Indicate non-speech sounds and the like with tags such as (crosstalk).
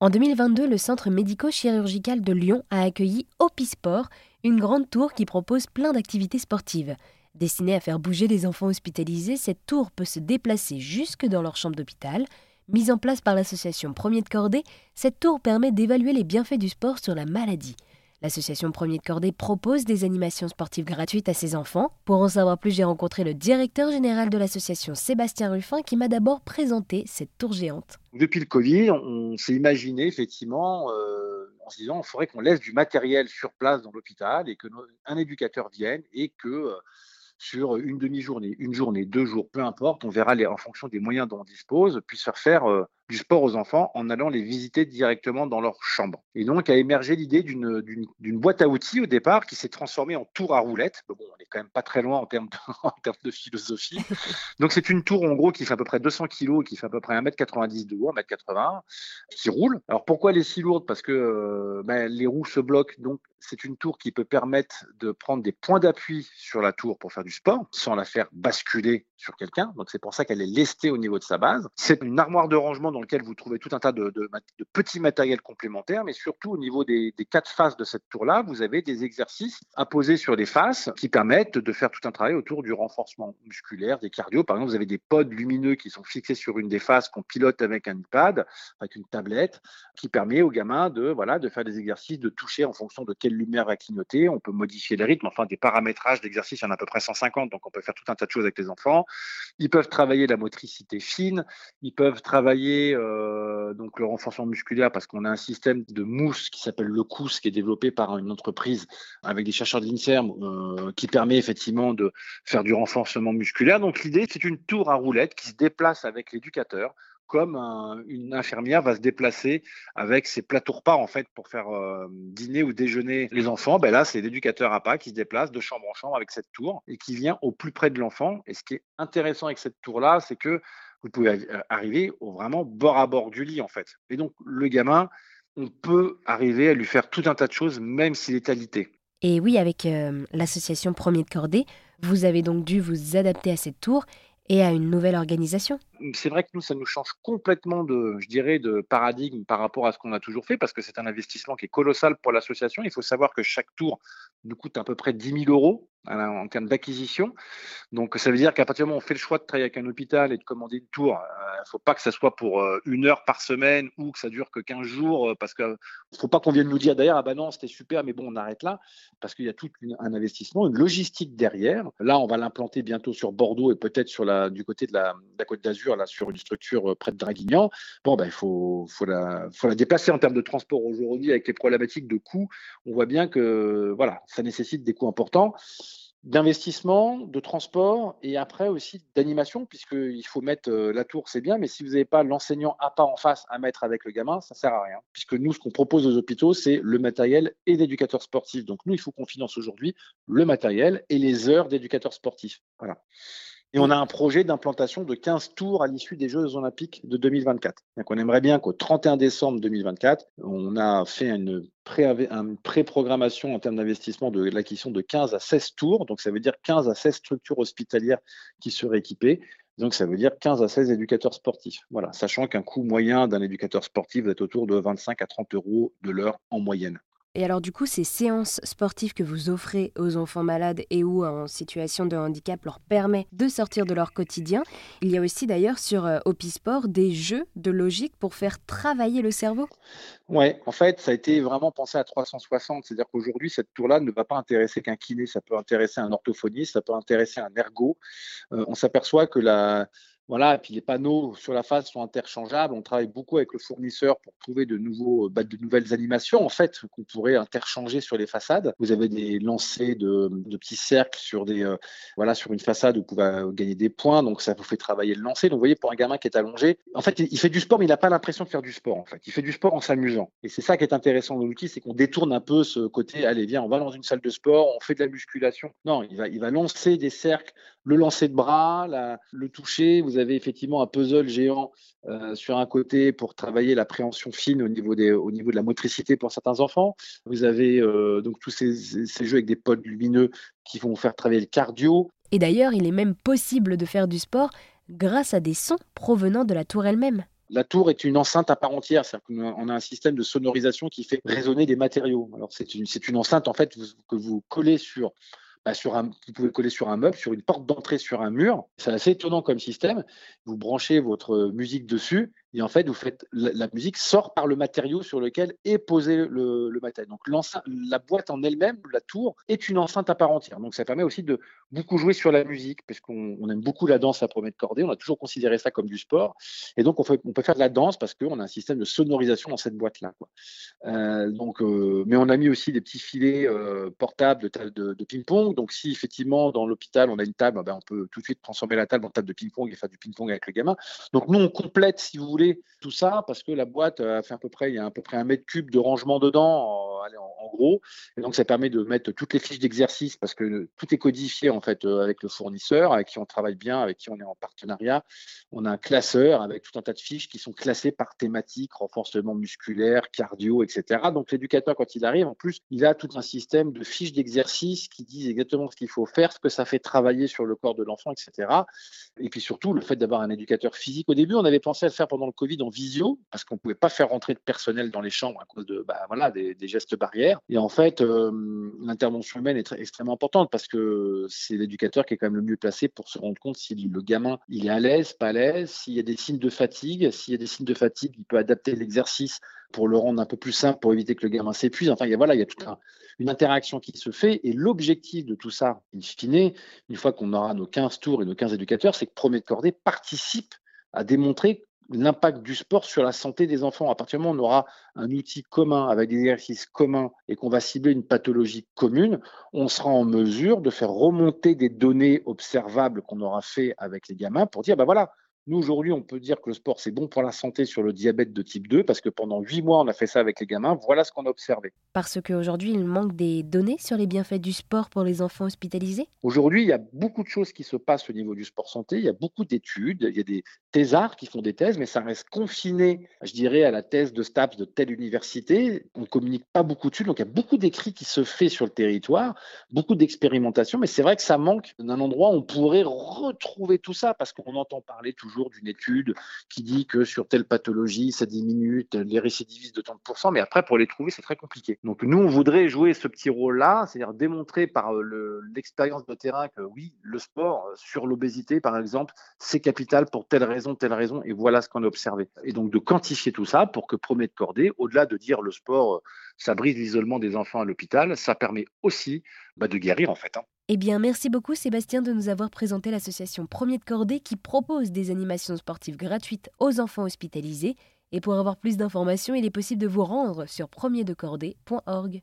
En 2022, le centre médico-chirurgical de Lyon a accueilli Opisport, une grande tour qui propose plein d'activités sportives. Destinée à faire bouger les enfants hospitalisés, cette tour peut se déplacer jusque dans leur chambre d'hôpital. Mise en place par l'association Premier de Cordée, cette tour permet d'évaluer les bienfaits du sport sur la maladie. L'association Premier de Cordée propose des animations sportives gratuites à ses enfants. Pour en savoir plus, j'ai rencontré le directeur général de l'association, Sébastien Ruffin, qui m'a d'abord présenté cette tour géante. Depuis le Covid, on s'est imaginé effectivement euh, en se disant qu'il faudrait qu'on laisse du matériel sur place dans l'hôpital et qu'un éducateur vienne et que euh, sur une demi-journée, une journée, deux jours, peu importe, on verra les, en fonction des moyens dont on dispose, puisse faire faire euh, du sport aux enfants en allant les visiter directement dans leur chambre. Et donc a émergé l'idée d'une boîte à outils au départ qui s'est transformée en tour à roulettes. Bon, on n'est quand même pas très loin en termes de, (laughs) en termes de philosophie. (laughs) Donc c'est une tour en gros qui fait à peu près 200 kg, qui fait à peu près 1m90 de haut, 1m80, qui roule. Alors pourquoi elle est si lourde? Parce que euh, ben, les roues se bloquent, donc c'est une tour qui peut permettre de prendre des points d'appui sur la tour pour faire du sport sans la faire basculer sur quelqu'un. Donc c'est pour ça qu'elle est lestée au niveau de sa base. C'est une armoire de rangement dans lequel vous trouvez tout un tas de, petits matériels complémentaires, mais surtout au niveau des, quatre faces de cette tour-là, vous avez des exercices poser sur les faces qui permettent de faire tout un travail autour du renforcement musculaire, des cardio. Par exemple, vous avez des pods lumineux qui sont fixés sur une des faces qu'on pilote avec un iPad, avec une tablette, qui permet aux gamins de, voilà, de faire des exercices, de toucher en fonction de lumière va clignoter. On peut modifier le rythme, enfin des paramétrages d'exercices, il y en a à peu près 150, donc on peut faire tout un tas de choses avec les enfants. Ils peuvent travailler la motricité fine, ils peuvent travailler euh, donc le renforcement musculaire parce qu'on a un système de mousse qui s'appelle le COUS qui est développé par une entreprise avec des chercheurs de l'INSERM euh, qui permet effectivement de faire du renforcement musculaire. Donc l'idée, c'est une tour à roulettes qui se déplace avec l'éducateur comme une infirmière va se déplacer avec ses plateaux repas en fait pour faire euh, dîner ou déjeuner les enfants. Ben là, c'est l'éducateur à pas qui se déplace de chambre en chambre avec cette tour et qui vient au plus près de l'enfant. Et ce qui est intéressant avec cette tour-là, c'est que vous pouvez euh, arriver au vraiment bord à bord du lit en fait. Et donc le gamin, on peut arriver à lui faire tout un tas de choses, même s'il est alité. Et oui, avec euh, l'association Premier de Cordée, vous avez donc dû vous adapter à cette tour et à une nouvelle organisation. C'est vrai que nous, ça nous change complètement de, je dirais, de paradigme par rapport à ce qu'on a toujours fait, parce que c'est un investissement qui est colossal pour l'association. Il faut savoir que chaque tour nous coûte à peu près 10 000 euros en termes d'acquisition. Donc, ça veut dire qu'à partir du moment où on fait le choix de travailler avec un hôpital et de commander une tour, il euh, ne faut pas que ça soit pour euh, une heure par semaine ou que ça dure que 15 jours, euh, parce qu'il ne faut pas qu'on vienne nous dire d'ailleurs, ah ben non, c'était super, mais bon, on arrête là, parce qu'il y a tout un investissement, une logistique derrière. Là, on va l'implanter bientôt sur Bordeaux et peut-être sur du côté de la, Côte d'Azur, là, sur une structure près de Draguignan. Bon, ben, il faut, la, déplacer en termes de transport aujourd'hui avec les problématiques de coûts. On voit bien que, voilà, ça nécessite des coûts importants d'investissement, de transport et après aussi d'animation, puisqu'il faut mettre euh, la tour, c'est bien, mais si vous n'avez pas l'enseignant à pas en face à mettre avec le gamin, ça sert à rien. Puisque nous, ce qu'on propose aux hôpitaux, c'est le matériel et d'éducateurs sportifs. Donc nous, il faut qu'on finance aujourd'hui le matériel et les heures d'éducateurs sportifs. Voilà. Et on a un projet d'implantation de 15 tours à l'issue des Jeux olympiques de 2024. Donc on aimerait bien qu'au 31 décembre 2024, on a fait une pré-programmation en termes d'investissement de l'acquisition de 15 à 16 tours. Donc ça veut dire 15 à 16 structures hospitalières qui seraient équipées. Donc ça veut dire 15 à 16 éducateurs sportifs. Voilà, sachant qu'un coût moyen d'un éducateur sportif est autour de 25 à 30 euros de l'heure en moyenne. Et alors du coup, ces séances sportives que vous offrez aux enfants malades et ou en situation de handicap leur permet de sortir de leur quotidien. Il y a aussi d'ailleurs sur euh, Opisport des jeux de logique pour faire travailler le cerveau. Ouais, en fait, ça a été vraiment pensé à 360. C'est-à-dire qu'aujourd'hui, cette tour-là ne va pas intéresser qu'un kiné, ça peut intéresser un orthophoniste, ça peut intéresser un ergo. Euh, on s'aperçoit que la voilà, et puis les panneaux sur la face sont interchangeables. On travaille beaucoup avec le fournisseur pour trouver de, nouveaux, bah, de nouvelles animations, en fait, qu'on pourrait interchanger sur les façades. Vous avez des lancers de, petits cercles sur, des, euh, voilà, sur une façade où vous pouvez gagner des points, donc ça vous fait travailler le lancer. Donc vous voyez, pour un gamin qui est allongé, en fait, il fait du sport, mais il n'a pas l'impression de faire du sport, en fait. Il fait du sport en s'amusant. Et c'est ça qui est intéressant dans l'outil, c'est qu'on détourne un peu ce côté, allez, viens, on va dans une salle de sport, on fait de la musculation. Non, il va, il va lancer des cercles, le lancer de bras, le toucher. Vous avez effectivement un puzzle géant euh, sur un côté pour travailler l'appréhension fine au niveau, des, au niveau de la motricité pour certains enfants. Vous avez euh, donc tous ces, ces jeux avec des pods lumineux qui vont faire travailler le cardio. Et d'ailleurs, il est même possible de faire du sport grâce à des sons provenant de la tour elle-même. La tour est une enceinte à part entière, c'est-à-dire qu'on a un système de sonorisation qui fait résonner des matériaux. Alors c'est une, une, enceinte en fait que vous collez sur bah, sur vous pouvez coller sur un meuble, sur une porte d'entrée sur un mur. C'est assez étonnant comme système. Vous branchez votre musique dessus et en fait, vous faites la, musique sort par le matériau sur lequel est posé le, matériel. Donc la boîte en elle-même, la tour, est une enceinte à part entière. Donc ça permet aussi de beaucoup jouer sur la musique, puisqu'on aime beaucoup la danse à premier de cordée. On a toujours considéré ça comme du sport. Et donc on, peut faire de la danse parce qu'on a un système de sonorisation dans cette boîte-là. Euh, euh, mais on a mis aussi des petits filets euh, portables de, de, ping-pong. Donc si effectivement dans l'hôpital on a une table, ben, on peut tout de suite transformer la table en table de ping-pong et faire du ping-pong avec le gamin. Donc nous on complète, si vous voulez, tout ça parce que la boîte a fait à peu près, il y a à peu près un mètre cube de rangement dedans, en, gros. Et donc, ça permet de mettre toutes les fiches d'exercice parce que tout est codifié en fait euh, avec le fournisseur, avec qui on travaille bien, avec qui on est en partenariat. On a un classeur avec tout un tas de fiches qui sont classées par thématique, renforcement musculaire, cardio, etc. Donc, l'éducateur, quand il arrive, en plus, il a tout un système de fiches d'exercice qui disent exactement ce qu'il faut faire, ce que ça fait travailler sur le corps de l'enfant, etc. Et puis surtout, le fait d'avoir un éducateur physique. Au début, on avait pensé à le faire pendant le Covid en visio, parce qu'on ne pouvait pas faire rentrer de personnel dans les chambres à cause de bah, voilà, des, gestes barrières. Et en fait, euh, l'intervention humaine est extrêmement importante parce que c'est l'éducateur qui est quand même le mieux placé pour se rendre compte si le gamin il est à l'aise, pas à l'aise, s'il y a des signes de fatigue. S'il y a des signes de fatigue, il peut adapter l'exercice pour le rendre un peu plus simple, pour éviter que le gamin s'épuise. Enfin, il y a, voilà, il y a toute une interaction qui se fait. Et l'objectif de tout ça, in fine, une fois qu'on aura nos 15 tours et nos 15 éducateurs, c'est que Premier de Cordée participe à démontrer l'impact du sport sur la santé des enfants. À partir du moment où on aura un outil commun avec des exercices communs et qu'on va cibler une pathologie commune, on sera en mesure de faire remonter des données observables qu'on aura fait avec les gamins pour dire, ben voilà, nous, aujourd'hui, on peut dire que le sport, c'est bon pour la santé sur le diabète de type 2 parce que pendant huit mois, on a fait ça avec les gamins. Voilà ce qu'on a observé. Parce qu'aujourd'hui, il manque des données sur les bienfaits du sport pour les enfants hospitalisés? Aujourd'hui, il y a beaucoup de choses qui se passent au niveau du sport santé. Il y a beaucoup d'études. Il y a des thésards qui font des thèses, mais ça reste confiné, je dirais, à la thèse de STAPS de telle université. On ne communique pas beaucoup dessus. Donc, il y a beaucoup d'écrits qui se fait sur le territoire, beaucoup d'expérimentation. Mais c'est vrai que ça manque d'un endroit où on pourrait retrouver tout ça parce qu'on entend parler toujours d'une étude qui dit que sur telle pathologie, ça diminue les récidivistes de 30%, mais après, pour les trouver, c'est très compliqué. Donc, nous, on voudrait jouer ce petit rôle-là, c'est-à-dire démontrer par euh, l'expérience de terrain que oui, le sport euh, sur l'obésité, par exemple, c'est capital pour telle raison, telle raison, et voilà ce qu'on a observé. Et donc, de quantifier tout ça pour que Promet de au-delà de dire le sport, euh, ça brise l'isolement des enfants à l'hôpital, ça permet aussi bah, de guérir, en fait. Hein. Eh bien, merci beaucoup Sébastien de nous avoir présenté l'association Premier de Cordée qui propose des animations sportives gratuites aux enfants hospitalisés. Et pour avoir plus d'informations, il est possible de vous rendre sur premierdecordée.org.